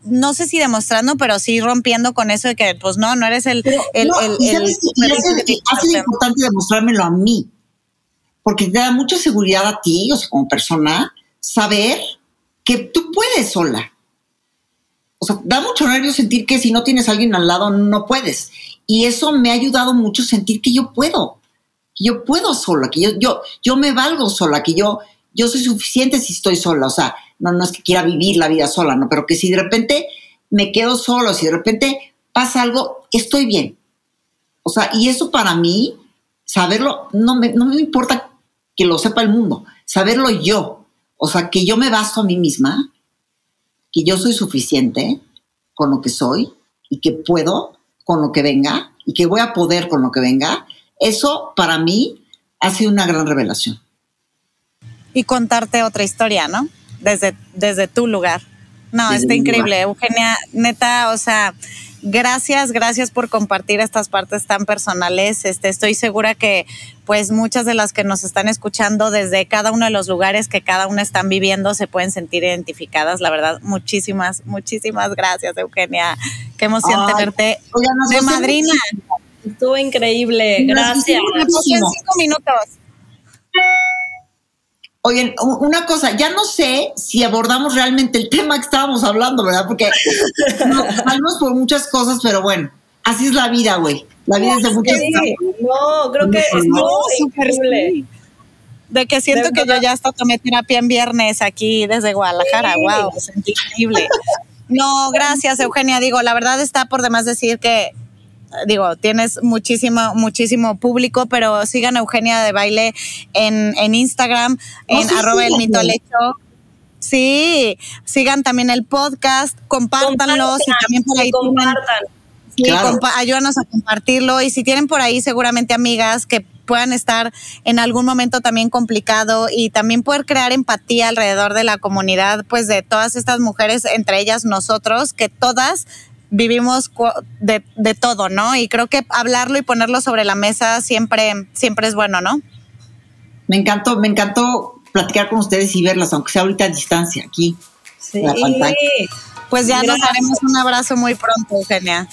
no sé si demostrando, pero sí rompiendo con eso de que, pues no, no eres el... el, no, el, ha sido importante demostrármelo a mí, porque te da mucha seguridad a ti, o sea, como persona saber que tú puedes sola. O sea, da mucho nervio sentir que si no tienes alguien al lado no puedes. Y eso me ha ayudado mucho sentir que yo puedo, que yo puedo sola, que yo, yo, yo me valgo sola, que yo, yo soy suficiente si estoy sola. O sea, no, no es que quiera vivir la vida sola, no, pero que si de repente me quedo solo, si de repente pasa algo, estoy bien. O sea, y eso para mí, saberlo, no me, no me importa que lo sepa el mundo, saberlo yo, o sea, que yo me basto a mí misma, que yo soy suficiente con lo que soy y que puedo con lo que venga y que voy a poder con lo que venga, eso para mí ha sido una gran revelación. Y contarte otra historia, ¿no? Desde, desde tu lugar. No, está increíble, Eugenia, neta, o sea, gracias, gracias por compartir estas partes tan personales. Este, estoy segura que pues muchas de las que nos están escuchando desde cada uno de los lugares que cada una están viviendo se pueden sentir identificadas. La verdad, muchísimas, muchísimas gracias, Eugenia. Qué emoción tenerte de madrina. Estuvo increíble, gracias. cinco minutos. Oye, una cosa, ya no sé si abordamos realmente el tema que estábamos hablando, ¿verdad? Porque nos salimos por muchas cosas, pero bueno, así es la vida, güey. La vida es de muchas cosas. No, creo que es increíble. De que siento que yo ya hasta tomé terapia en viernes aquí desde Guadalajara. Wow, es increíble. No, gracias, Eugenia. Digo, la verdad está por demás decir que digo, tienes muchísimo, muchísimo público, pero sigan a Eugenia de Baile en, en Instagram, en arroba el mito Sí, sigan también el podcast, compártanlo, y también por ahí compartan. Sí, ayúdanos a compartirlo y si tienen por ahí seguramente amigas que puedan estar en algún momento también complicado y también poder crear empatía alrededor de la comunidad, pues de todas estas mujeres, entre ellas nosotros, que todas vivimos de, de, todo, ¿no? Y creo que hablarlo y ponerlo sobre la mesa siempre, siempre es bueno, ¿no? Me encantó, me encantó platicar con ustedes y verlas, aunque sea ahorita a distancia aquí. Sí. Pues ya nos daremos un abrazo muy pronto, Eugenia.